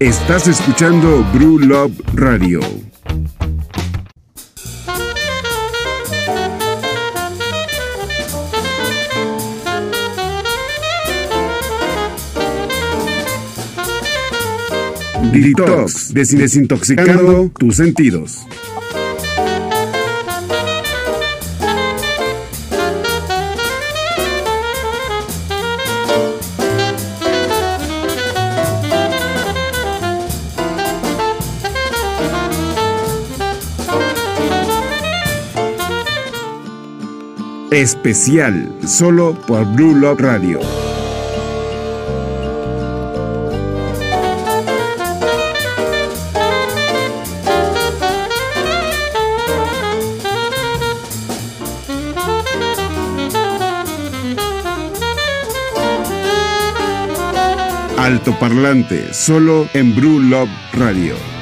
Estás escuchando Brew Love Radio. Detox, desintoxicando tus sentidos. Especial, solo por Blue Love Radio. Alto Parlante, solo en Blue Love Radio.